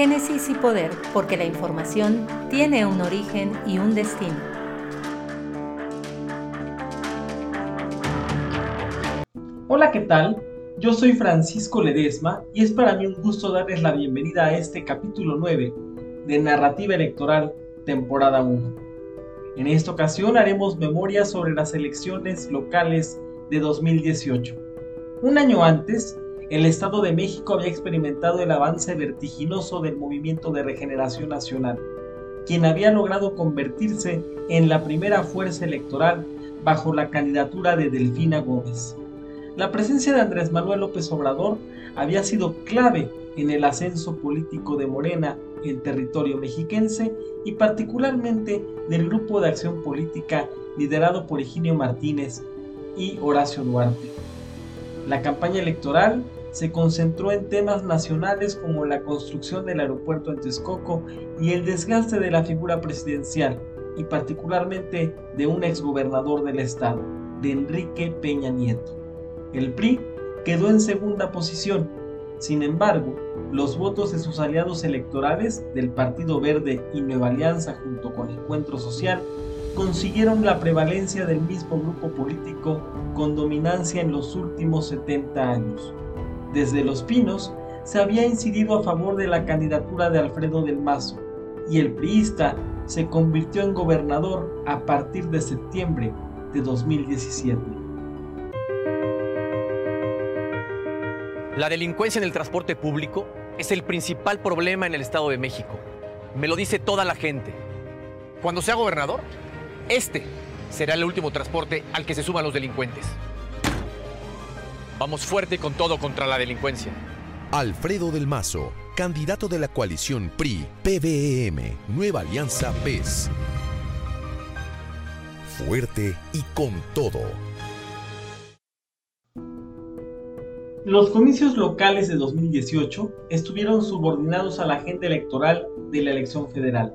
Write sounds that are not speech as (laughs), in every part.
Génesis y Poder, porque la información tiene un origen y un destino. Hola, ¿qué tal? Yo soy Francisco Ledesma y es para mí un gusto darles la bienvenida a este capítulo 9 de Narrativa Electoral, temporada 1. En esta ocasión haremos memoria sobre las elecciones locales de 2018. Un año antes, el Estado de México había experimentado el avance vertiginoso del movimiento de regeneración nacional, quien había logrado convertirse en la primera fuerza electoral bajo la candidatura de Delfina Gómez. La presencia de Andrés Manuel López Obrador había sido clave en el ascenso político de Morena en territorio mexiquense y particularmente del grupo de acción política liderado por Higinio Martínez y Horacio Duarte. La campaña electoral se concentró en temas nacionales como la construcción del aeropuerto en Texcoco y el desgaste de la figura presidencial, y particularmente de un exgobernador del estado, de Enrique Peña Nieto. El PRI quedó en segunda posición. Sin embargo, los votos de sus aliados electorales del Partido Verde y Nueva Alianza junto con Encuentro Social consiguieron la prevalencia del mismo grupo político con dominancia en los últimos 70 años. Desde Los Pinos se había incidido a favor de la candidatura de Alfredo del Mazo y el priista se convirtió en gobernador a partir de septiembre de 2017. La delincuencia en el transporte público es el principal problema en el Estado de México. Me lo dice toda la gente. Cuando sea gobernador, este será el último transporte al que se suman los delincuentes. Vamos fuerte con todo contra la delincuencia. Alfredo del Mazo, candidato de la coalición PRI, PBM, Nueva Alianza PES. Fuerte y con todo. Los comicios locales de 2018 estuvieron subordinados a la agenda electoral de la elección federal,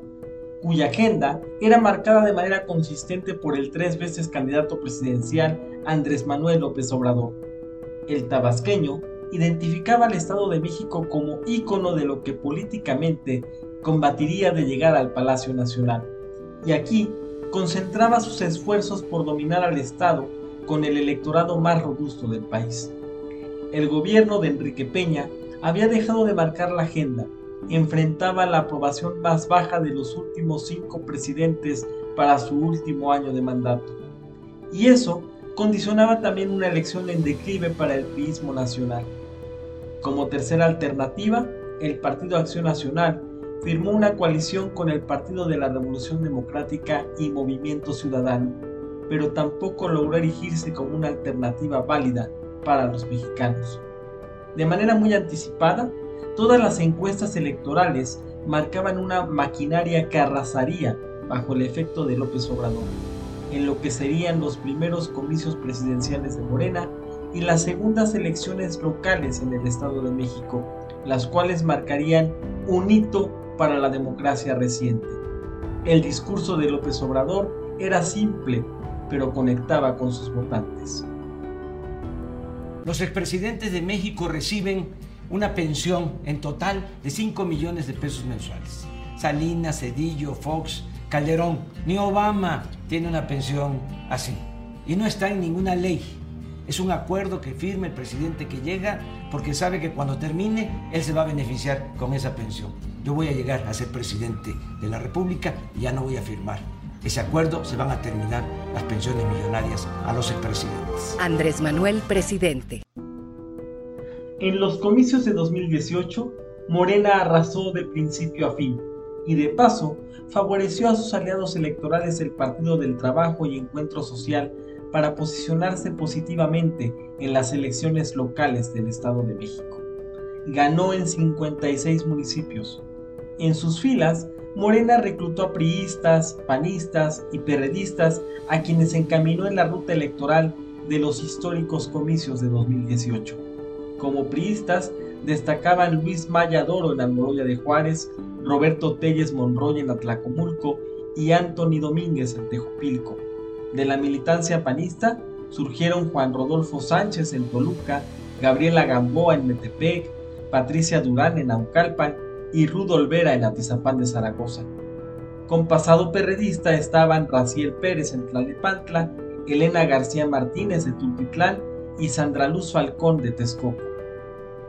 cuya agenda era marcada de manera consistente por el tres veces candidato presidencial Andrés Manuel López Obrador el tabasqueño identificaba al Estado de México como ícono de lo que políticamente combatiría de llegar al Palacio Nacional, y aquí concentraba sus esfuerzos por dominar al Estado con el electorado más robusto del país. El gobierno de Enrique Peña había dejado de marcar la agenda, enfrentaba la aprobación más baja de los últimos cinco presidentes para su último año de mandato. Y eso condicionaba también una elección en declive para el turismo nacional. Como tercera alternativa, el Partido Acción Nacional firmó una coalición con el Partido de la Revolución Democrática y Movimiento Ciudadano, pero tampoco logró erigirse como una alternativa válida para los mexicanos. De manera muy anticipada, todas las encuestas electorales marcaban una maquinaria que arrasaría bajo el efecto de López Obrador en lo que serían los primeros comicios presidenciales de Morena y las segundas elecciones locales en el Estado de México, las cuales marcarían un hito para la democracia reciente. El discurso de López Obrador era simple, pero conectaba con sus votantes. Los expresidentes de México reciben una pensión en total de 5 millones de pesos mensuales. Salinas, Cedillo, Fox, Calderón, ni Obama tiene una pensión así. Y no está en ninguna ley. Es un acuerdo que firma el presidente que llega porque sabe que cuando termine él se va a beneficiar con esa pensión. Yo voy a llegar a ser presidente de la República y ya no voy a firmar ese acuerdo, se van a terminar las pensiones millonarias a los expresidentes. Andrés Manuel, presidente. En los comicios de 2018, Morena arrasó de principio a fin y de paso favoreció a sus aliados electorales el Partido del Trabajo y Encuentro Social para posicionarse positivamente en las elecciones locales del Estado de México. Ganó en 56 municipios. En sus filas, Morena reclutó a priistas, panistas y perredistas a quienes encaminó en la ruta electoral de los históricos comicios de 2018. Como priistas destacaban Luis Maya Doro en Almoloya de Juárez, Roberto Telles Monroy en Atlacomulco y Anthony Domínguez en Tejupilco. De la militancia panista surgieron Juan Rodolfo Sánchez en Toluca, Gabriela Gamboa en Metepec, Patricia Durán en Aucalpan y Rudolf Vera en Atizapán de Zaragoza. Con pasado perredista estaban Raciel Pérez en Tlalnepantla, Elena García Martínez de Tultitlán y Sandra Luz Falcón de Texcoco.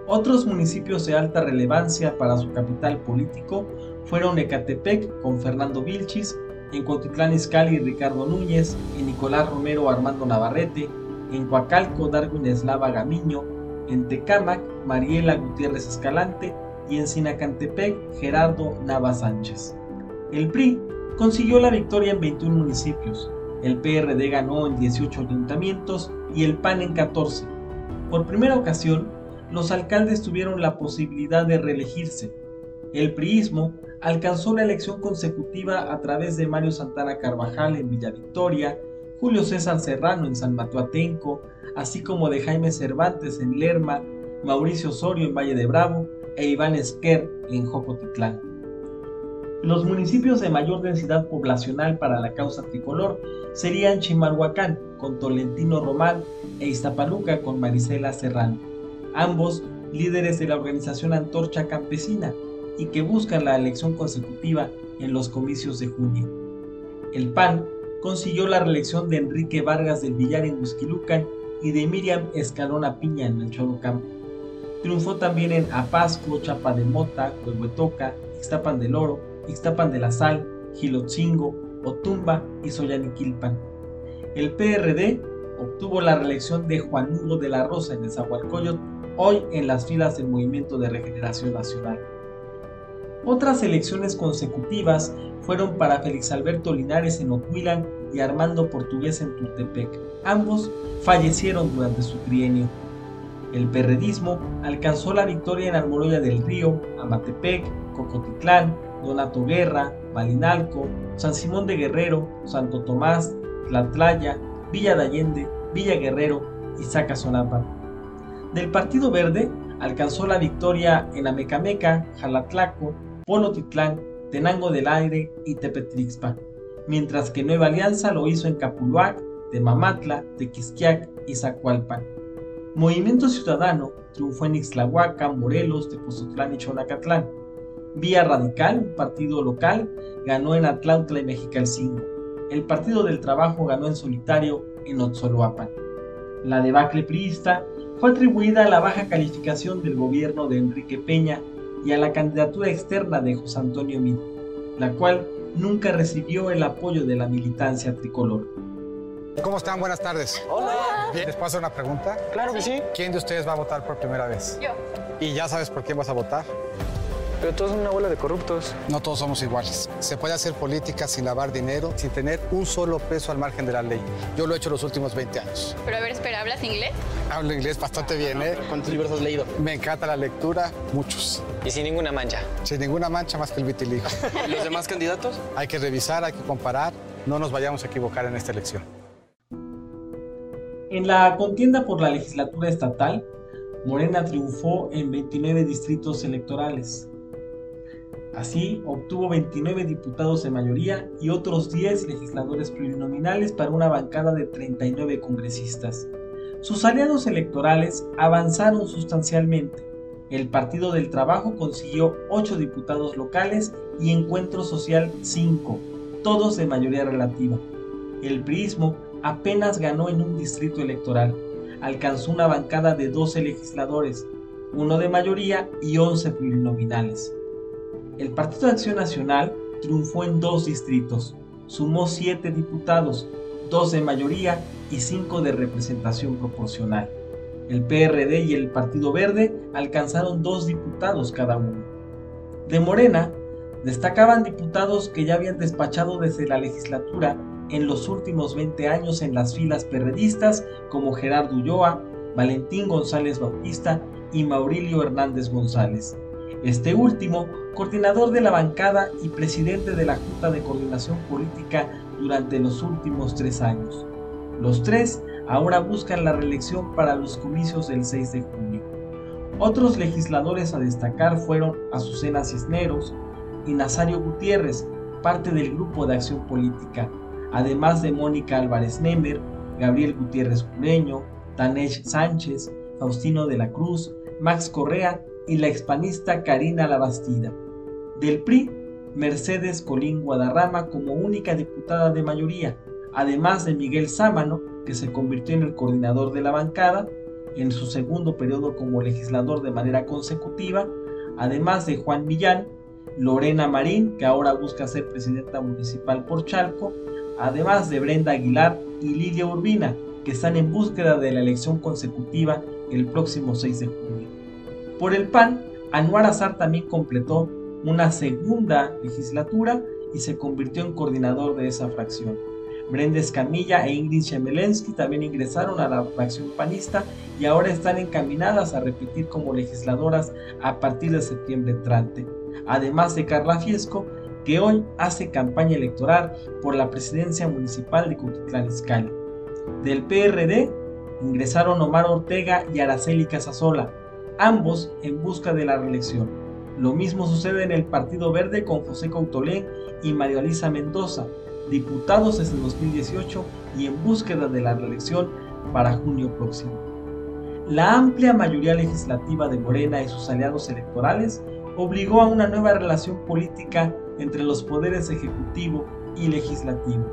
Otros municipios de alta relevancia para su capital político fueron Ecatepec con Fernando Vilchis, en Cuautitlán Izcalli Ricardo Núñez, en Nicolás Romero Armando Navarrete, en Coacalco Darwin Eslava Gamiño, en Tecámac Mariela Gutiérrez Escalante y en Sinacantepec Gerardo Nava Sánchez. El PRI consiguió la victoria en 21 municipios, el PRD ganó en 18 ayuntamientos y el PAN en 14. Por primera ocasión, los alcaldes tuvieron la posibilidad de reelegirse. El priismo alcanzó la elección consecutiva a través de Mario Santana Carvajal en Villa Victoria, Julio César Serrano en San Matuatenco, así como de Jaime Cervantes en Lerma, Mauricio Osorio en Valle de Bravo e Iván Esquer en Jocotitlán. Los municipios de mayor densidad poblacional para la causa tricolor serían Chimalhuacán con Tolentino Román e Iztapaluca con Marisela Serrano, ambos líderes de la organización Antorcha Campesina y que buscan la elección consecutiva en los comicios de junio. El PAN consiguió la reelección de Enrique Vargas del Villar en Huizquilucan y de Miriam Escalona Piña en Melchorocampo. Triunfó también en Apasco, Chapa de Mota, Huehuetoca, Ixtapan del Oro, Ixtapan de la Sal, Gilotzingo, Otumba y Soyaniquilpan. El PRD obtuvo la reelección de Juan Hugo de la Rosa en Nezahualcóyotl, hoy en las filas del Movimiento de Regeneración Nacional. Otras elecciones consecutivas fueron para Félix Alberto Linares en Ocuilan y Armando Portugués en Tultepec. Ambos fallecieron durante su trienio. El perredismo alcanzó la victoria en Almoroya del Río, Amatepec, Cocotitlán, Donato Guerra, Malinalco, San Simón de Guerrero, Santo Tomás, Tlatlaya, Villa de Allende, Villa Guerrero y Zacazonapa. Del Partido Verde alcanzó la victoria en Amecameca, Jalatlaco, Polotitlán, Tenango del Aire y Tepetlixpa, mientras que Nueva Alianza lo hizo en Capuluac, Temamatla, Tequisquiac y Zacualpan. Movimiento Ciudadano triunfó en Ixtlahuaca, Morelos, Tepozotlán y Chonacatlán. Vía Radical, partido local, ganó en Atlautla y Mexicalcingo. El Partido del Trabajo ganó en solitario en Otzoloapan. La debacle priista fue atribuida a la baja calificación del gobierno de Enrique Peña y a la candidatura externa de José Antonio Mid, la cual nunca recibió el apoyo de la militancia tricolor. ¿Cómo están? Buenas tardes. Hola. ¿Les paso una pregunta? Claro que sí. ¿Quién de ustedes va a votar por primera vez? Yo. ¿Y ya sabes por quién vas a votar? Pero todos son una bola de corruptos. No todos somos iguales. Se puede hacer política sin lavar dinero, sin tener un solo peso al margen de la ley. Yo lo he hecho los últimos 20 años. Pero a ver, espera, ¿hablas inglés? Hablo inglés bastante bien, ¿eh? ¿Cuántos libros has leído? Me encanta la lectura, muchos. Y sin ninguna mancha. Sin ninguna mancha más que el vitiligo. ¿Y (laughs) los demás candidatos? hay que revisar, hay que comparar. No nos vayamos a equivocar en esta elección. En la contienda por la legislatura estatal, Morena triunfó en 29 distritos electorales. Así, obtuvo 29 diputados de mayoría y otros 10 legisladores plurinominales para una bancada de 39 congresistas. Sus aliados electorales avanzaron sustancialmente. El Partido del Trabajo consiguió 8 diputados locales y Encuentro Social 5, todos de mayoría relativa. El priismo apenas ganó en un distrito electoral. Alcanzó una bancada de 12 legisladores, uno de mayoría y 11 plurinominales. El Partido Acción Nacional triunfó en dos distritos, sumó 7 diputados, 2 de mayoría y 5 de representación proporcional. El PRD y el Partido Verde alcanzaron 2 diputados cada uno. De Morena, destacaban diputados que ya habían despachado desde la legislatura en los últimos 20 años en las filas perredistas como Gerardo Ulloa, Valentín González Bautista y Maurilio Hernández González. Este último, coordinador de la bancada y presidente de la Junta de Coordinación Política durante los últimos tres años. Los tres ahora buscan la reelección para los comicios del 6 de junio. Otros legisladores a destacar fueron Azucena Cisneros y Nazario Gutiérrez, parte del Grupo de Acción Política, además de Mónica Álvarez Nemer, Gabriel Gutiérrez Cureño, Tanesh Sánchez, Faustino de la Cruz, Max Correa y la expanista Karina Labastida. Del PRI, Mercedes Colín Guadarrama como única diputada de mayoría, además de Miguel Sámano, que se convirtió en el coordinador de la bancada en su segundo periodo como legislador de manera consecutiva, además de Juan Millán, Lorena Marín, que ahora busca ser presidenta municipal por Chalco, además de Brenda Aguilar y Lilia Urbina, que están en búsqueda de la elección consecutiva el próximo 6 de junio. Por el PAN, Anuar Azar también completó una segunda legislatura y se convirtió en coordinador de esa fracción. Brenda Escamilla e Ingrid Chemelensky también ingresaron a la fracción panista y ahora están encaminadas a repetir como legisladoras a partir de septiembre entrante. Además de Carla Fiesco, que hoy hace campaña electoral por la presidencia municipal de Cuquitlán. Del PRD ingresaron Omar Ortega y Araceli Casasola, ambos en busca de la reelección. Lo mismo sucede en el Partido Verde con José Cautolén y María Elisa Mendoza, diputados desde 2018 y en búsqueda de la reelección para junio próximo. La amplia mayoría legislativa de Morena y sus aliados electorales obligó a una nueva relación política entre los poderes ejecutivo y legislativo.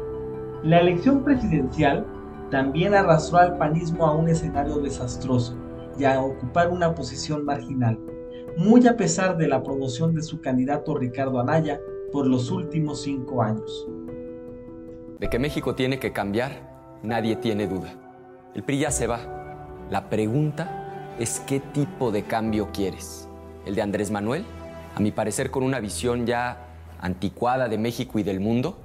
La elección presidencial también arrastró al panismo a un escenario desastroso y a ocupar una posición marginal, muy a pesar de la promoción de su candidato Ricardo Anaya por los últimos cinco años. De que México tiene que cambiar, nadie tiene duda. El PRI ya se va. La pregunta es qué tipo de cambio quieres. ¿El de Andrés Manuel? A mi parecer con una visión ya anticuada de México y del mundo.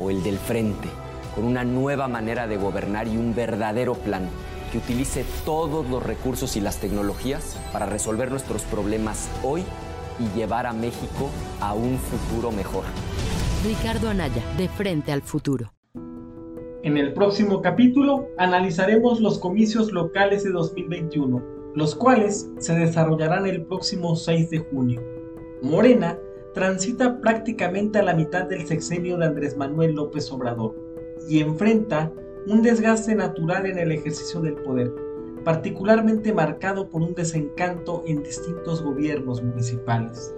¿O el del frente? Con una nueva manera de gobernar y un verdadero plan que utilice todos los recursos y las tecnologías para resolver nuestros problemas hoy y llevar a México a un futuro mejor. Ricardo Anaya, de frente al futuro. En el próximo capítulo analizaremos los comicios locales de 2021, los cuales se desarrollarán el próximo 6 de junio. Morena transita prácticamente a la mitad del sexenio de Andrés Manuel López Obrador y enfrenta un desgaste natural en el ejercicio del poder, particularmente marcado por un desencanto en distintos gobiernos municipales.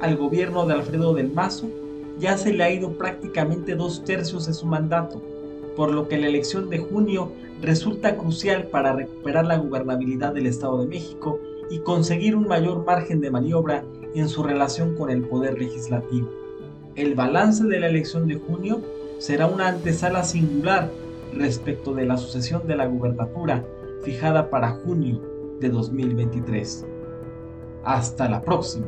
Al gobierno de Alfredo del Mazo ya se le ha ido prácticamente dos tercios de su mandato, por lo que la elección de junio resulta crucial para recuperar la gobernabilidad del Estado de México y conseguir un mayor margen de maniobra en su relación con el poder legislativo. El balance de la elección de junio será una antesala singular respecto de la sucesión de la gubernatura fijada para junio de 2023. Hasta la próxima.